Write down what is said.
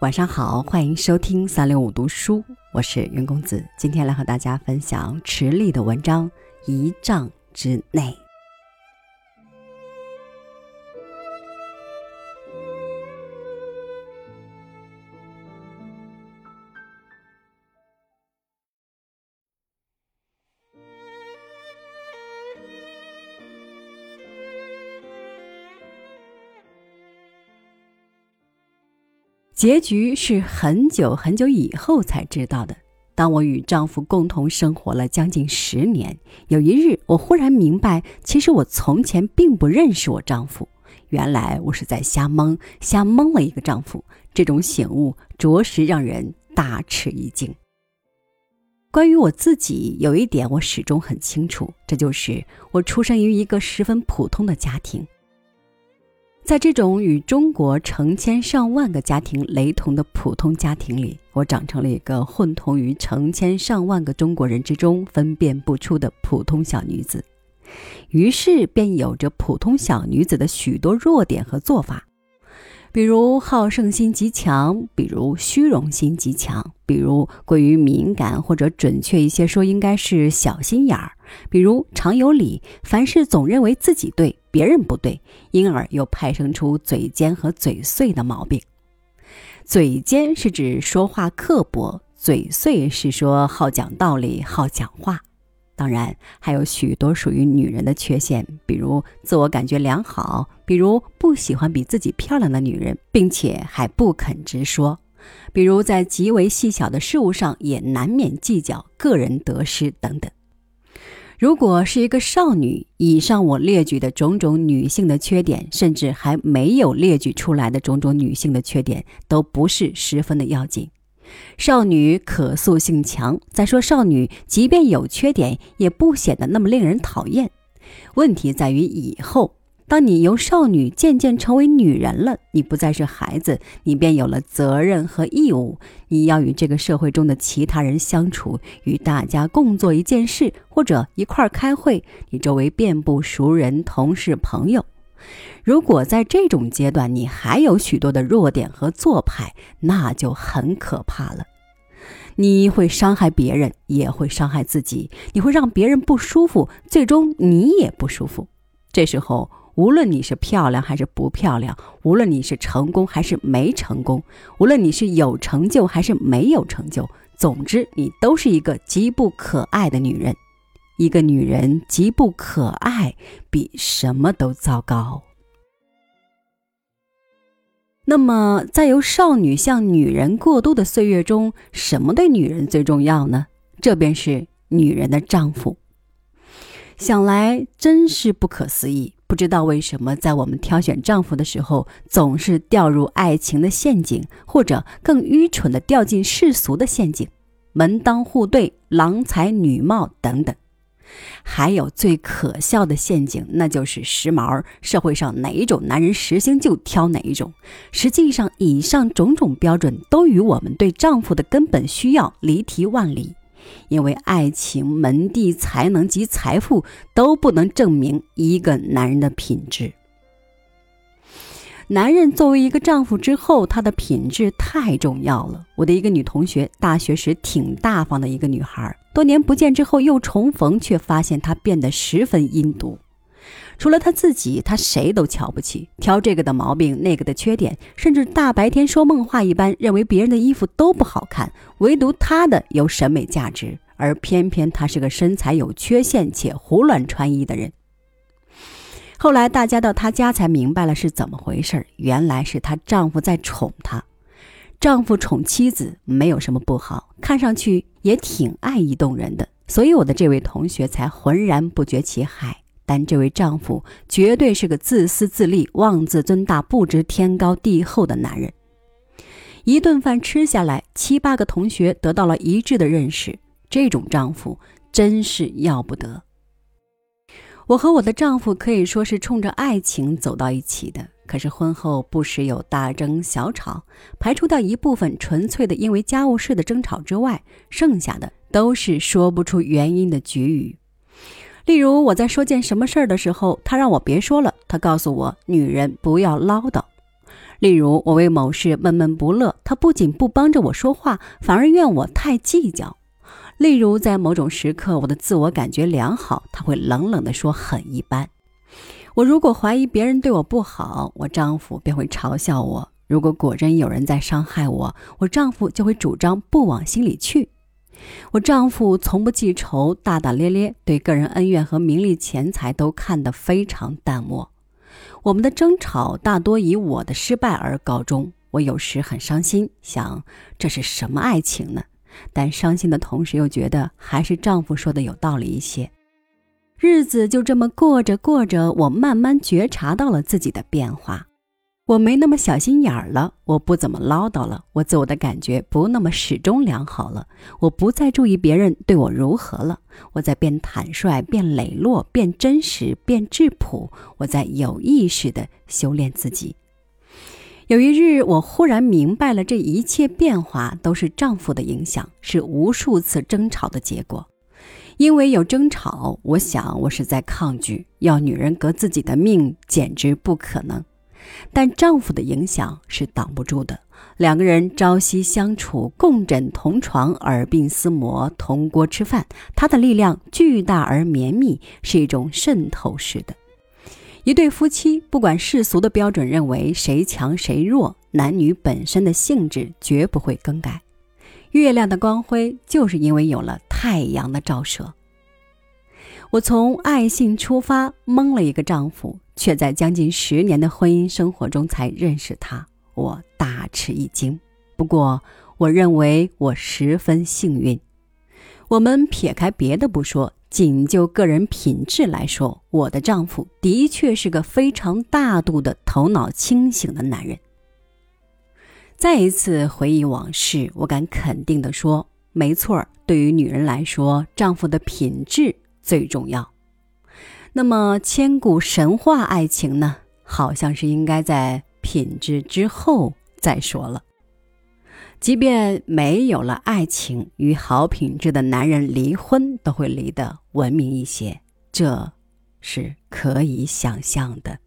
晚上好，欢迎收听三六五读书，我是云公子，今天来和大家分享池莉的文章《一丈之内》。结局是很久很久以后才知道的。当我与丈夫共同生活了将近十年，有一日，我忽然明白，其实我从前并不认识我丈夫。原来我是在瞎蒙，瞎蒙了一个丈夫。这种醒悟着实让人大吃一惊。关于我自己，有一点我始终很清楚，这就是我出生于一个十分普通的家庭。在这种与中国成千上万个家庭雷同的普通家庭里，我长成了一个混同于成千上万个中国人之中分辨不出的普通小女子，于是便有着普通小女子的许多弱点和做法。比如好胜心极强，比如虚荣心极强，比如过于敏感，或者准确一些说，应该是小心眼儿。比如常有理，凡事总认为自己对，别人不对，因而又派生出嘴尖和嘴碎的毛病。嘴尖是指说话刻薄，嘴碎是说好讲道理、好讲话。当然，还有许多属于女人的缺陷，比如自我感觉良好，比如不喜欢比自己漂亮的女人，并且还不肯直说；比如在极为细小的事物上也难免计较个人得失等等。如果是一个少女，以上我列举的种种女性的缺点，甚至还没有列举出来的种种女性的缺点，都不是十分的要紧。少女可塑性强，再说少女即便有缺点，也不显得那么令人讨厌。问题在于以后，当你由少女渐渐成为女人了，你不再是孩子，你便有了责任和义务。你要与这个社会中的其他人相处，与大家共做一件事，或者一块儿开会。你周围遍布熟人、同事、朋友。如果在这种阶段你还有许多的弱点和做派，那就很可怕了。你会伤害别人，也会伤害自己。你会让别人不舒服，最终你也不舒服。这时候，无论你是漂亮还是不漂亮，无论你是成功还是没成功，无论你是有成就还是没有成就，总之你都是一个极不可爱的女人。一个女人极不可爱，比什么都糟糕。那么，在由少女向女人过渡的岁月中，什么对女人最重要呢？这便是女人的丈夫。想来真是不可思议，不知道为什么在我们挑选丈夫的时候，总是掉入爱情的陷阱，或者更愚蠢的掉进世俗的陷阱，门当户对、郎才女貌等等。还有最可笑的陷阱，那就是时髦。社会上哪一种男人时兴就挑哪一种。实际上，以上种种标准都与我们对丈夫的根本需要离题万里。因为爱情、门第、才能及财富都不能证明一个男人的品质。男人作为一个丈夫之后，他的品质太重要了。我的一个女同学，大学时挺大方的一个女孩，多年不见之后又重逢，却发现她变得十分阴毒。除了她自己，她谁都瞧不起，挑这个的毛病，那个的缺点，甚至大白天说梦话一般，认为别人的衣服都不好看，唯独她的有审美价值。而偏偏她是个身材有缺陷且胡乱穿衣的人。后来大家到她家才明白了是怎么回事原来是她丈夫在宠她。丈夫宠妻子没有什么不好，看上去也挺爱意动人的，所以我的这位同学才浑然不觉其害。但这位丈夫绝对是个自私自利、妄自尊大、不知天高地厚的男人。一顿饭吃下来，七八个同学得到了一致的认识：这种丈夫真是要不得。我和我的丈夫可以说是冲着爱情走到一起的，可是婚后不时有大争小吵，排除掉一部分纯粹的因为家务事的争吵之外，剩下的都是说不出原因的局语。例如，我在说件什么事儿的时候，他让我别说了，他告诉我女人不要唠叨。例如，我为某事闷闷不乐，他不仅不帮着我说话，反而怨我太计较。例如，在某种时刻，我的自我感觉良好，他会冷冷地说很一般。我如果怀疑别人对我不好，我丈夫便会嘲笑我；如果果真有人在伤害我，我丈夫就会主张不往心里去。我丈夫从不记仇，大大咧咧，对个人恩怨和名利钱财都看得非常淡漠。我们的争吵大多以我的失败而告终。我有时很伤心，想这是什么爱情呢？但伤心的同时又觉得还是丈夫说的有道理一些。日子就这么过着过着，我慢慢觉察到了自己的变化。我没那么小心眼儿了，我不怎么唠叨了，我自我的感觉不那么始终良好了，我不再注意别人对我如何了，我在变坦率、变磊落、变真实、变质朴，我在有意识地修炼自己。有一日，我忽然明白了，这一切变化都是丈夫的影响，是无数次争吵的结果。因为有争吵，我想我是在抗拒，要女人革自己的命，简直不可能。但丈夫的影响是挡不住的。两个人朝夕相处，共枕同床，耳鬓厮磨，同锅吃饭，他的力量巨大而绵密，是一种渗透式的。一对夫妻，不管世俗的标准认为谁强谁弱，男女本身的性质绝不会更改。月亮的光辉，就是因为有了太阳的照射。我从爱性出发，蒙了一个丈夫。却在将近十年的婚姻生活中才认识他，我大吃一惊。不过，我认为我十分幸运。我们撇开别的不说，仅就个人品质来说，我的丈夫的确是个非常大度的、头脑清醒的男人。再一次回忆往事，我敢肯定地说，没错儿，对于女人来说，丈夫的品质最重要。那么，千古神话爱情呢？好像是应该在品质之后再说了。即便没有了爱情，与好品质的男人离婚都会离得文明一些，这是可以想象的。